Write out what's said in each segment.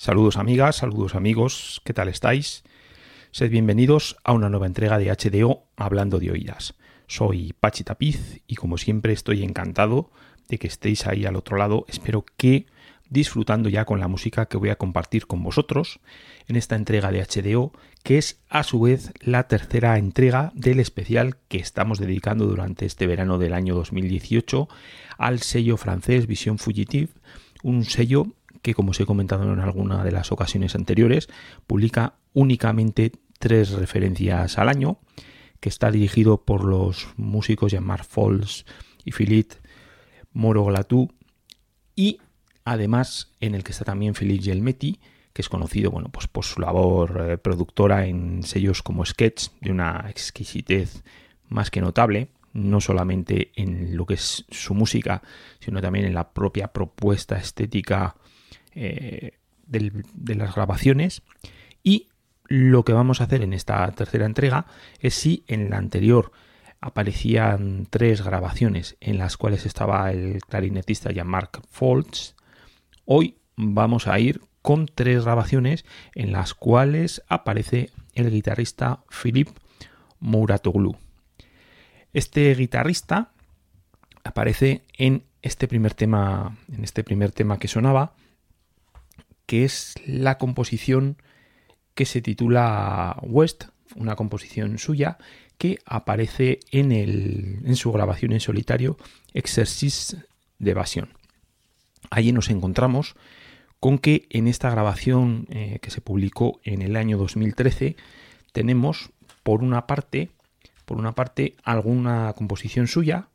Saludos amigas, saludos amigos, ¿qué tal estáis? Sed bienvenidos a una nueva entrega de HDO Hablando de Oídas. Soy Pachi Tapiz y como siempre estoy encantado de que estéis ahí al otro lado. Espero que disfrutando ya con la música que voy a compartir con vosotros en esta entrega de HDO, que es a su vez la tercera entrega del especial que estamos dedicando durante este verano del año 2018 al sello francés Vision Fugitive, un sello que como os he comentado en alguna de las ocasiones anteriores, publica únicamente tres referencias al año, que está dirigido por los músicos Jean-Marc y Philippe Moro-Glatú, y además en el que está también Philippe Gelmetti, que es conocido bueno, pues por su labor eh, productora en sellos como Sketch, de una exquisitez más que notable, no solamente en lo que es su música, sino también en la propia propuesta estética eh, de las grabaciones. Y lo que vamos a hacer en esta tercera entrega es si en la anterior aparecían tres grabaciones en las cuales estaba el clarinetista Jean-Marc Foltz, hoy vamos a ir con tres grabaciones en las cuales aparece el guitarrista Philip Mouratoglu. Este guitarrista aparece en este primer tema, en este primer tema que sonaba, que es la composición que se titula West, una composición suya que aparece en, el, en su grabación en solitario Exercice de Evasión. Allí nos encontramos con que en esta grabación eh, que se publicó en el año 2013 tenemos por una parte por una parte alguna composición suya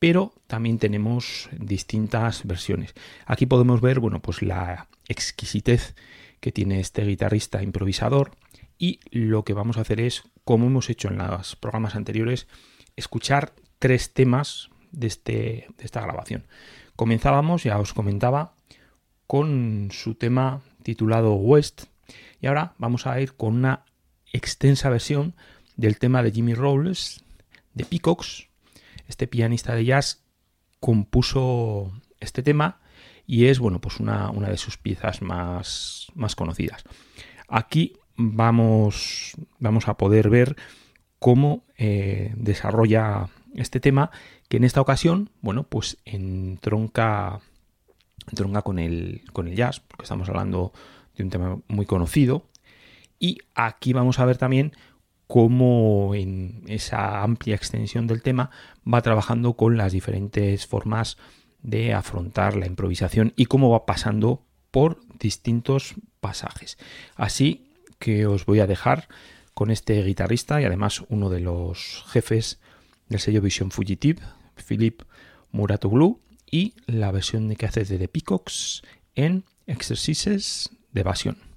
pero también tenemos distintas versiones. Aquí podemos ver, bueno, pues la exquisitez que tiene este guitarrista improvisador y lo que vamos a hacer es, como hemos hecho en los programas anteriores, escuchar tres temas de, este, de esta grabación. Comenzábamos, ya os comentaba, con su tema titulado West y ahora vamos a ir con una extensa versión del tema de Jimmy Rolls de Peacocks este pianista de jazz compuso este tema y es bueno pues una, de sus piezas más, más conocidas. Aquí vamos, vamos a poder ver cómo eh, desarrolla este tema que en esta ocasión bueno pues entronca, entronca con, el, con el jazz porque estamos hablando de un tema muy conocido y aquí vamos a ver también cómo en esa amplia extensión del tema va trabajando con las diferentes formas de afrontar la improvisación y cómo va pasando por distintos pasajes. Así que os voy a dejar con este guitarrista y además uno de los jefes del sello Vision Fugitive, Philip Muratoglu, y la versión que hace de The Peacocks en Exercises de Evasión.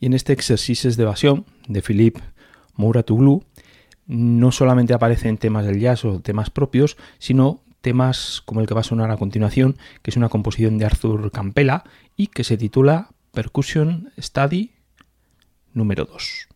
Y en este ejercicio de evasión de Philippe Mouratoglou no solamente aparecen temas del jazz o temas propios, sino temas como el que va a sonar a continuación, que es una composición de Arthur Campela y que se titula Percussion Study número 2.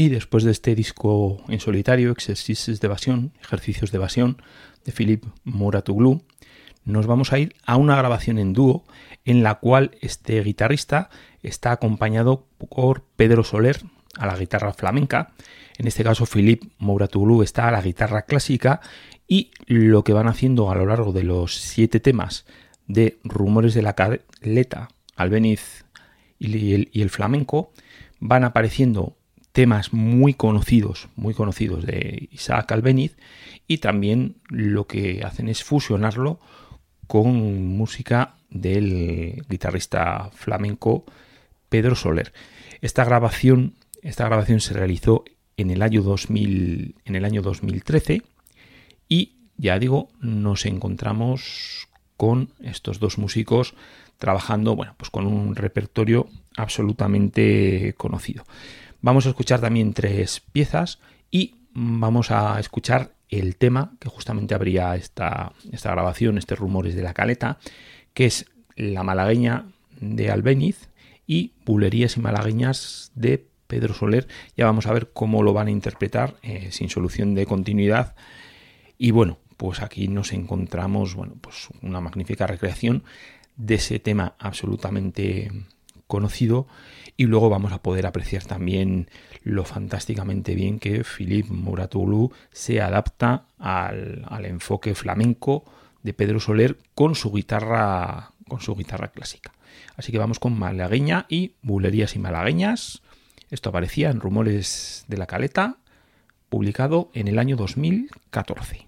Y después de este disco en solitario, Exercices de Evasión, Ejercicios de Evasión, de Philip Muratoglu, nos vamos a ir a una grabación en dúo en la cual este guitarrista está acompañado por Pedro Soler a la guitarra flamenca, en este caso Philip Muratoglu está a la guitarra clásica y lo que van haciendo a lo largo de los siete temas de Rumores de la Caleta, Albeniz y el flamenco van apareciendo temas muy conocidos, muy conocidos de Isaac Albeniz y también lo que hacen es fusionarlo con música del guitarrista flamenco Pedro Soler. Esta grabación, esta grabación se realizó en el año 2000, en el año 2013 y ya digo, nos encontramos con estos dos músicos trabajando, bueno, pues con un repertorio absolutamente conocido. Vamos a escuchar también tres piezas y vamos a escuchar el tema que justamente abría esta, esta grabación, este Rumores de la Caleta, que es La Malagueña de Albeniz y Bulerías y Malagueñas de Pedro Soler. Ya vamos a ver cómo lo van a interpretar eh, sin solución de continuidad. Y bueno, pues aquí nos encontramos, bueno, pues una magnífica recreación de ese tema absolutamente conocido y luego vamos a poder apreciar también lo fantásticamente bien que Philippe Muratoglu se adapta al, enfoque flamenco de Pedro Soler con su guitarra con su guitarra clásica. Así que vamos con malagueña y bulerías y malagueñas. Esto aparecía en Rumores de la Caleta, publicado en el año 2014.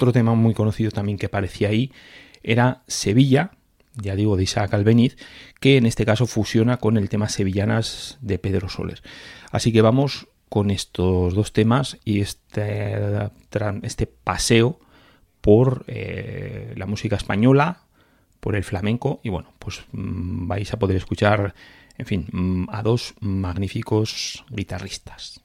Otro tema muy conocido también que aparecía ahí era Sevilla, ya digo, de Isaac Albeniz, que en este caso fusiona con el tema Sevillanas de Pedro Soler. Así que vamos con estos dos temas y este, este paseo por eh, la música española, por el flamenco y bueno, pues mm, vais a poder escuchar, en fin, mm, a dos magníficos guitarristas.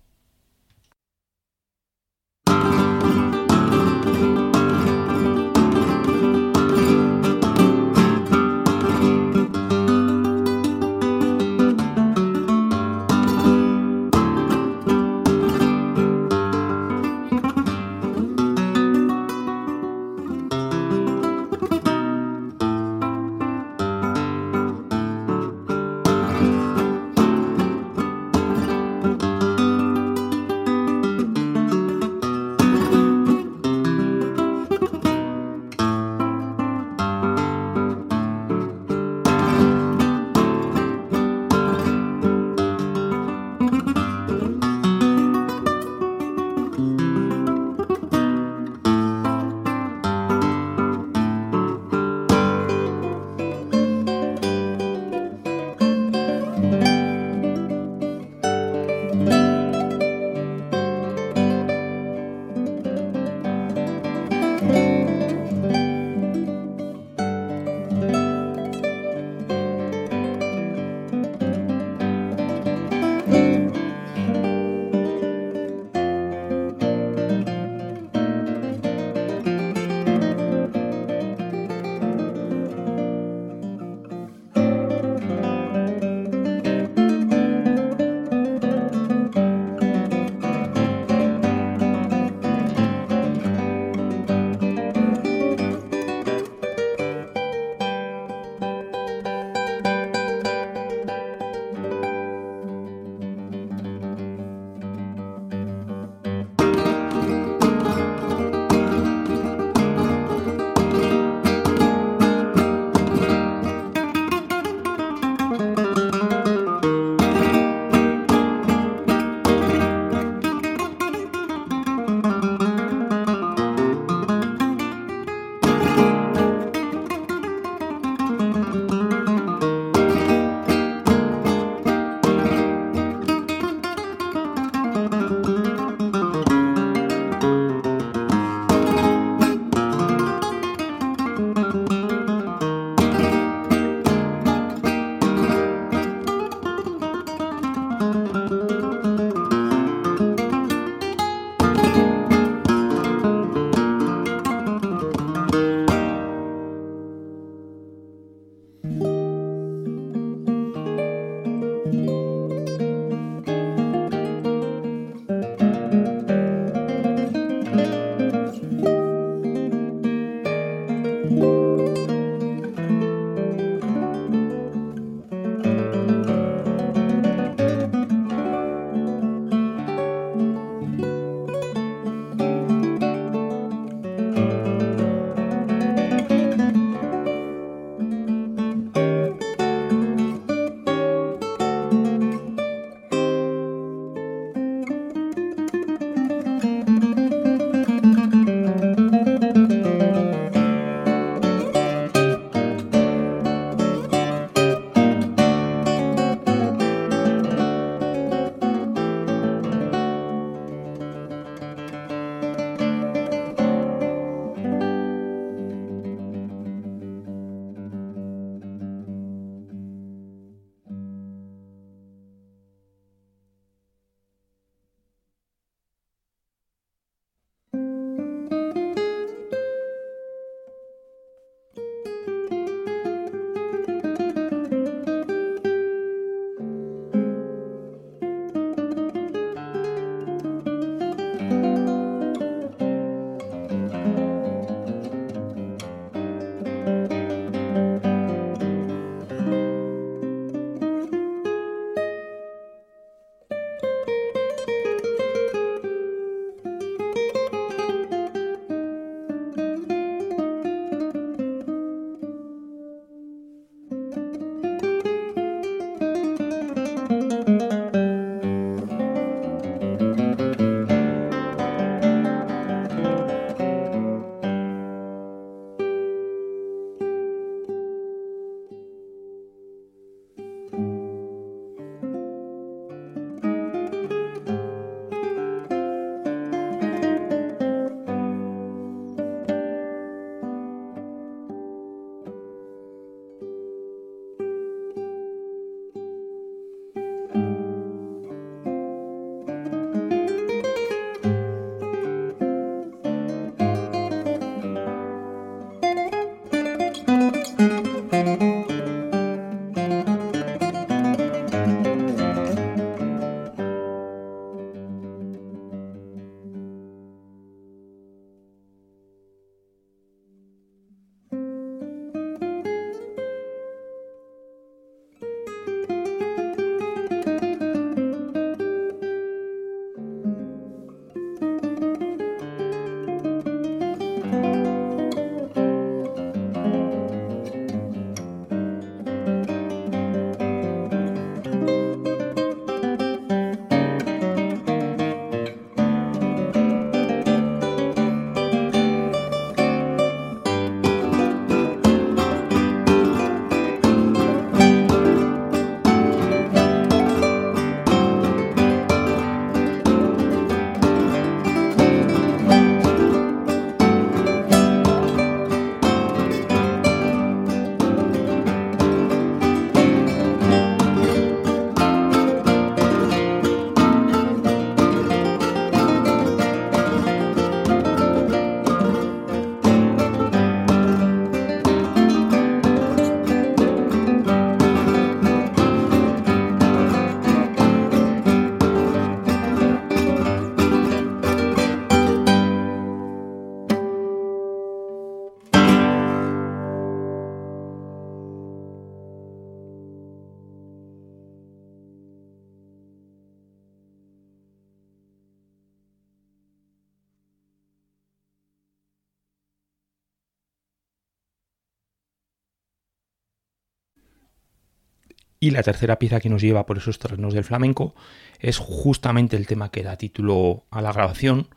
Y la tercera pieza que nos lleva por esos terrenos del flamenco es justamente el tema que da título a la grabación,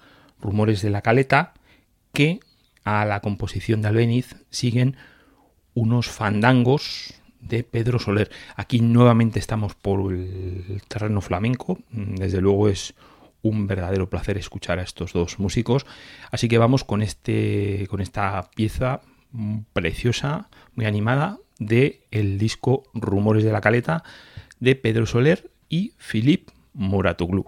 Rumores de la Caleta, que a la composición de Albeniz siguen unos fandangos de Pedro Soler. Aquí nuevamente estamos por el terreno flamenco, desde luego es un verdadero placer escuchar a estos dos músicos, así que vamos con este con esta pieza preciosa, muy animada de el disco Rumores de la Caleta de Pedro Soler y Philip Moratoglu.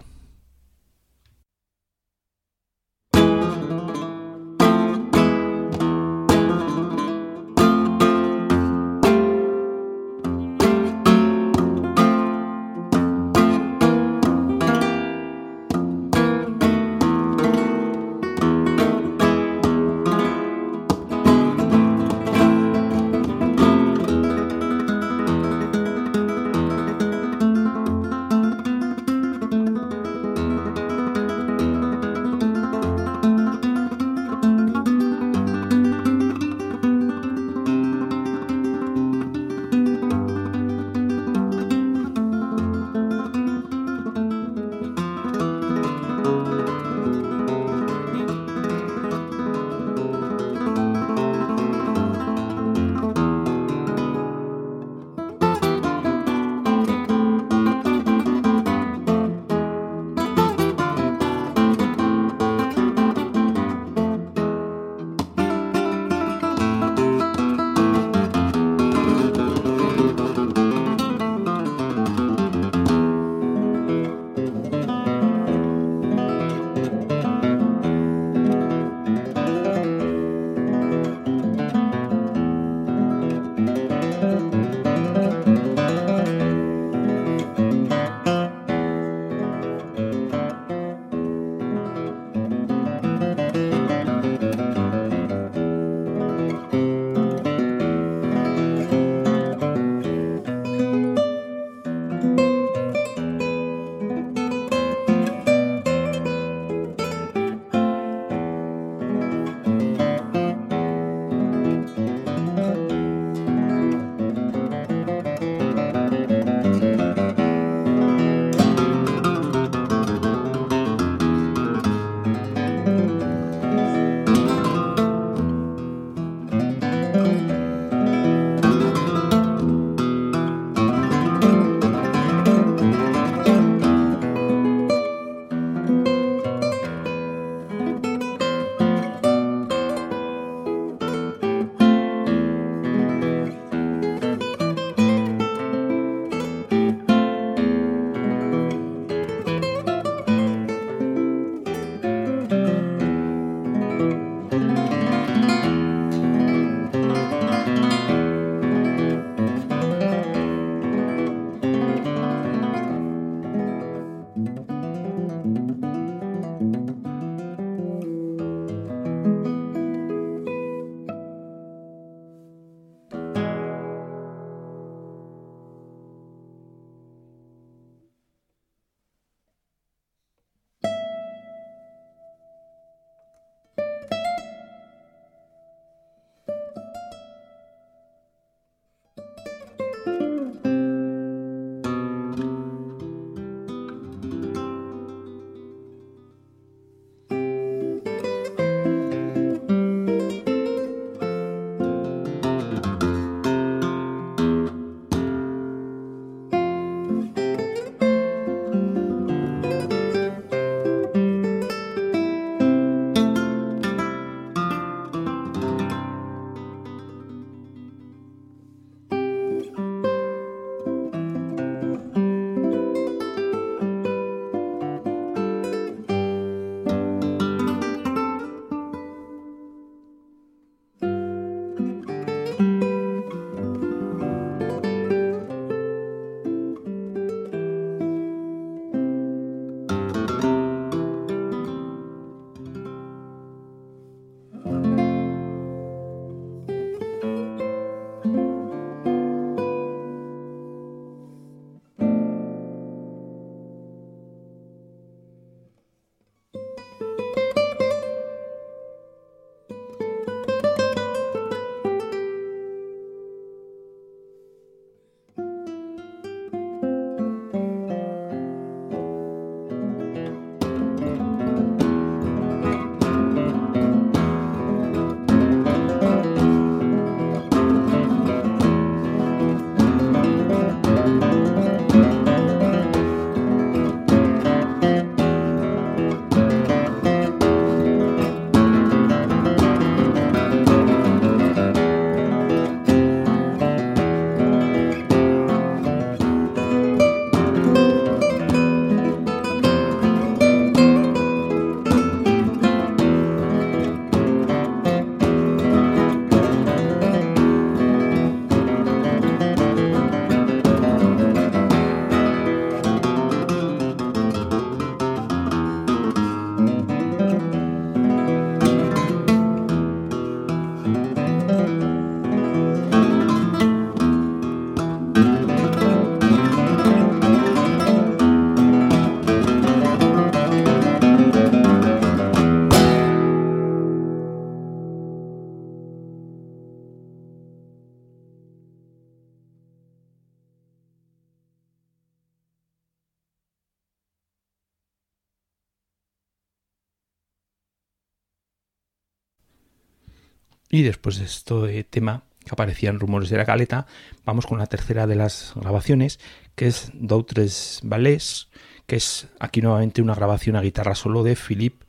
Y después de este tema que aparecían rumores de la caleta, vamos con la tercera de las grabaciones, que es Doutres Ballets, que es aquí nuevamente una grabación a guitarra solo de Philippe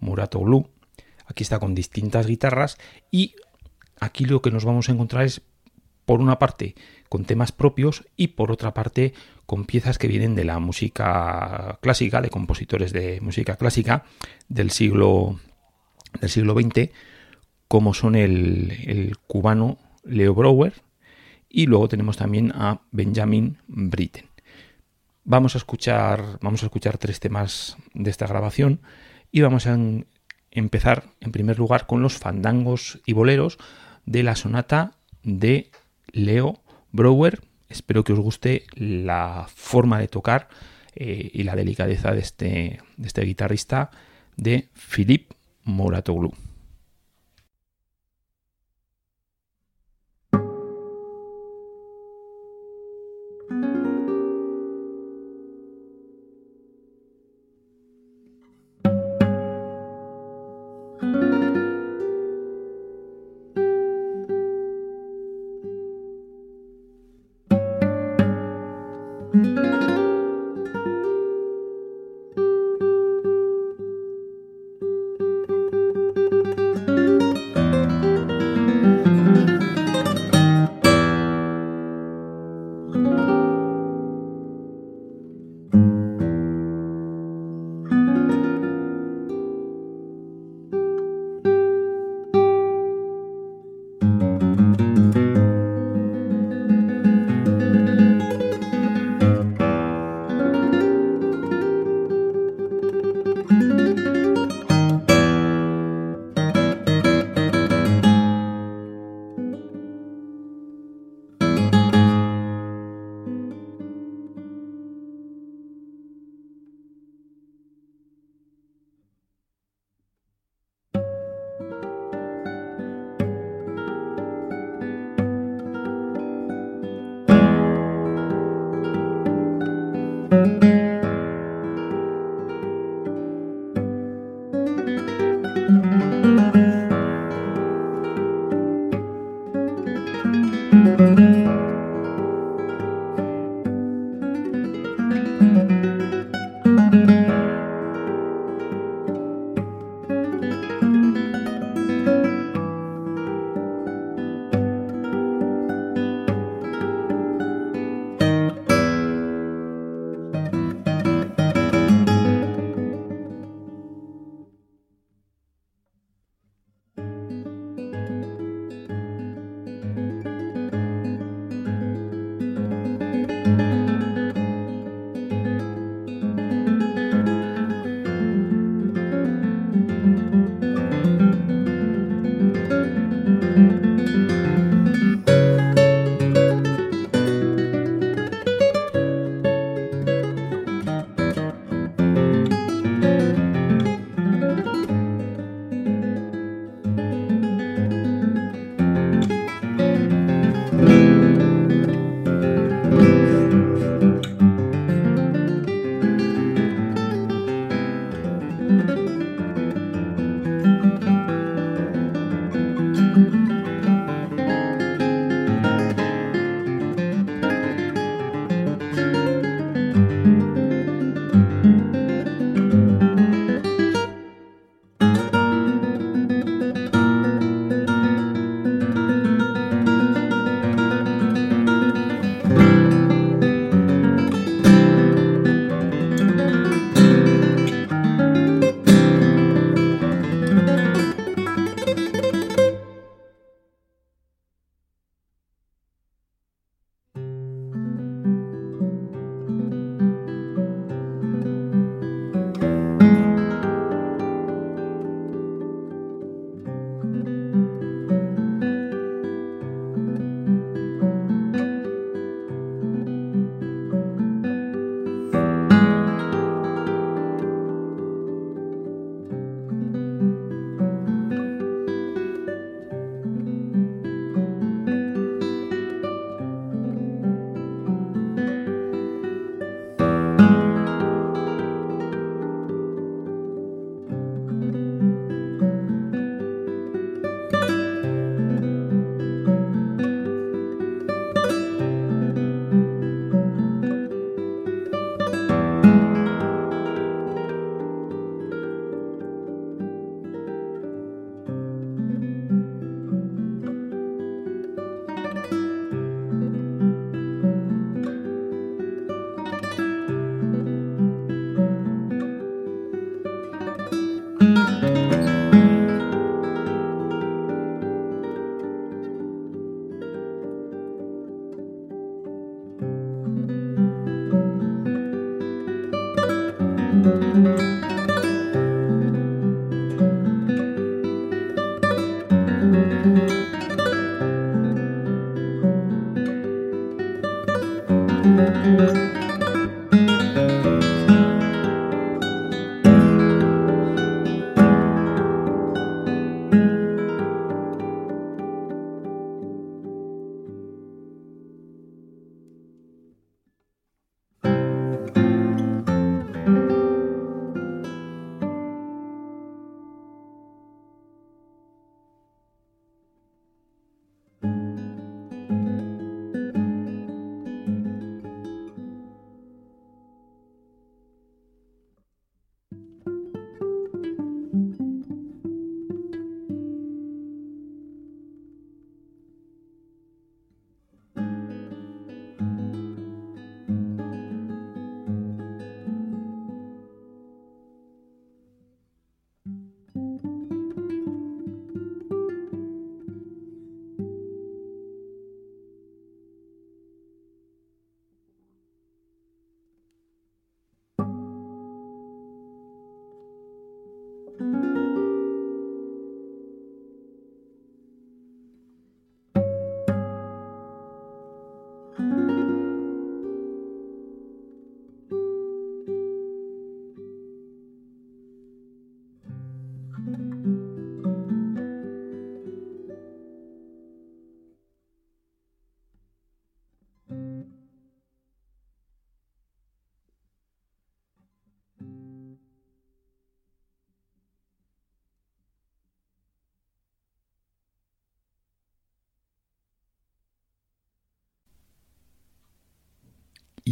Muratoglu. Aquí está con distintas guitarras y aquí lo que nos vamos a encontrar es, por una parte, con temas propios y por otra parte, con piezas que vienen de la música clásica, de compositores de música clásica del siglo, del siglo XX, como son el, cubano Leo Brouwer y luego tenemos también a Benjamin Britten. Vamos a escuchar, vamos a escuchar tres temas de esta grabación y vamos a empezar en primer lugar con los fandangos y boleros de la sonata de Leo Brouwer. Espero que os guste la forma de tocar eh, y la delicadeza de este, de este guitarrista de Philippe Moratoglu.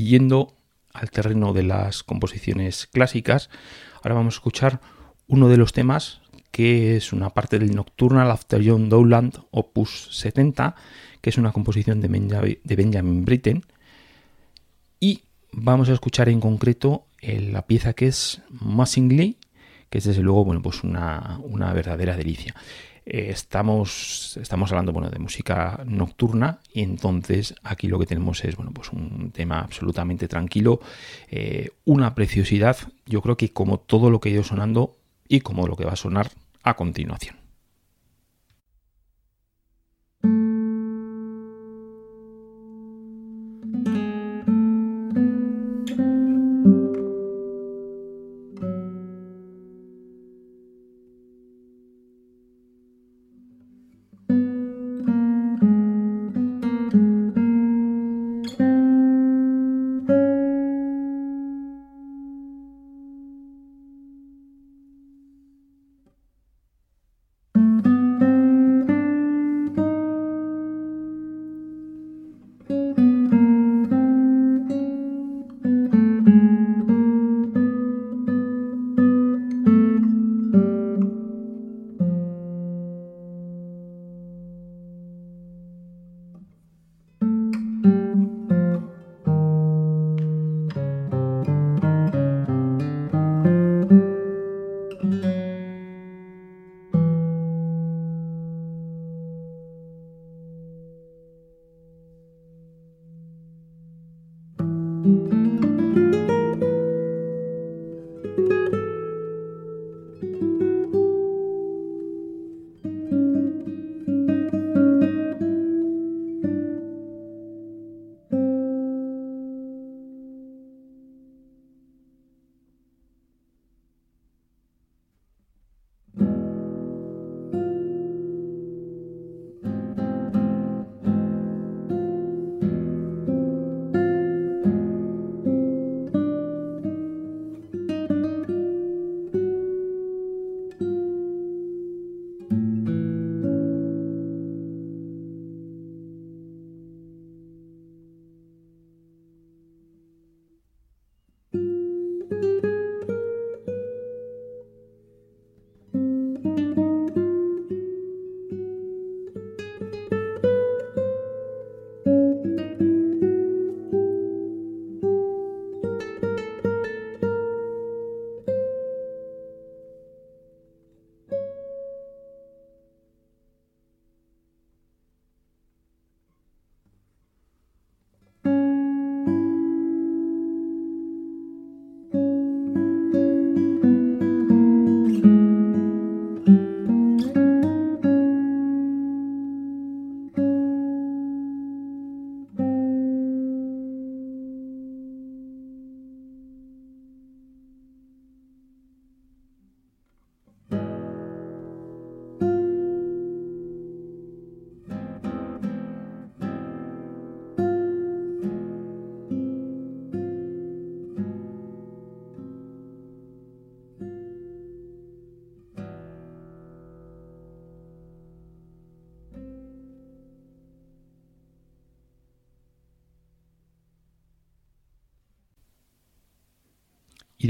Y yendo al terreno de las composiciones clásicas, ahora vamos a escuchar uno de los temas que es una parte del Nocturnal After John Dowland, opus 70, que es una composición de Benjamin Britten. Y vamos a escuchar en concreto la pieza que es Massingly, que es desde luego bueno, pues una, una verdadera delicia. Eh, estamos, estamos hablando bueno, de música nocturna y entonces aquí lo que tenemos es bueno, pues un tema absolutamente tranquilo, eh, una preciosidad, yo creo que como todo lo que ha ido sonando y como lo que va a sonar a continuación.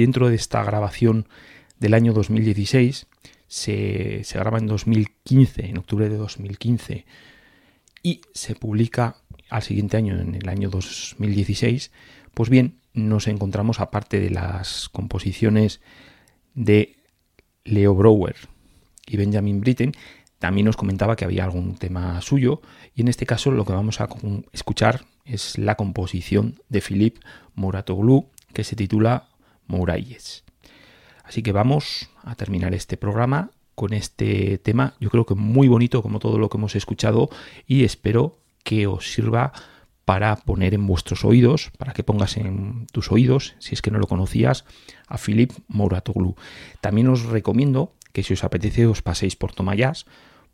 Dentro de esta grabación del año 2016 se, graba en 2015, en octubre de 2015, y se publica al siguiente año, en el año 2016, pues bien, nos encontramos aparte de las composiciones de Leo Brower y Benjamin Britten, también nos comentaba que había algún tema suyo y en este caso lo que vamos a escuchar es la composición de Philippe Mouratoglou que se titula Mourayes. Así que vamos a terminar este programa con este tema, yo creo que muy bonito como todo lo que hemos escuchado y espero que os sirva para poner en vuestros oídos, para que pongas en tus oídos, si es que no lo conocías, a Philip Mouratoglou. También os recomiendo que si os apetece os paséis por Tomayas,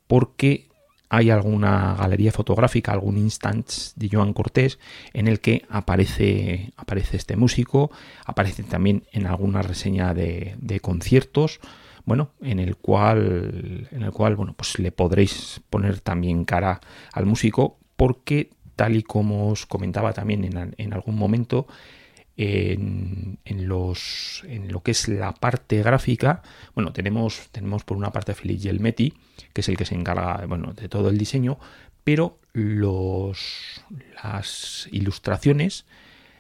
porque hay alguna galería fotográfica, algún instant de Joan Cortés en el que aparece, aparece este músico, aparece también en alguna reseña de, conciertos, bueno, en el cual, en el cual, bueno, pues le podréis poner también cara al músico, porque tal y como os comentaba también en, en algún momento, en, lo que es la parte gráfica, bueno, tenemos, tenemos por una parte a Philip Gelmetti, que es el que se encarga bueno, de todo el diseño, pero los, las ilustraciones,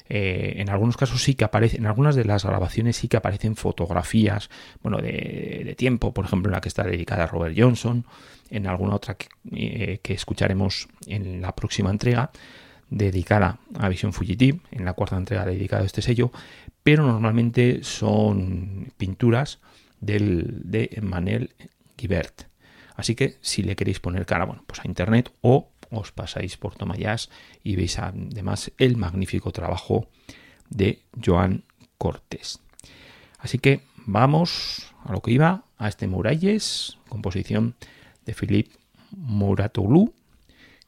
eh, en algunos casos sí que aparecen, en algunas de las grabaciones sí que aparecen fotografías, bueno, de, tiempo, por ejemplo, en la que está dedicada a Robert Johnson, en alguna otra que, eh, escucharemos en la próxima entrega, dedicada a Vision Fugitive, en la cuarta entrega dedicada a este sello, pero normalmente son pinturas del, de Emmanuel Guibert. Así que si le queréis poner cara, pues a internet o os pasáis por Tomayas y veis además el magnífico trabajo de Joan Cortés. Así que vamos a lo que iba, a este Muralles, composición de Philippe Mouratoglou,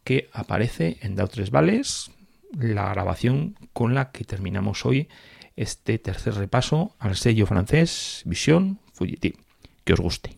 que aparece en Dautres Vales, la grabación con la que terminamos hoy este tercer repaso al sello francés Vision Fugitive. Que os guste.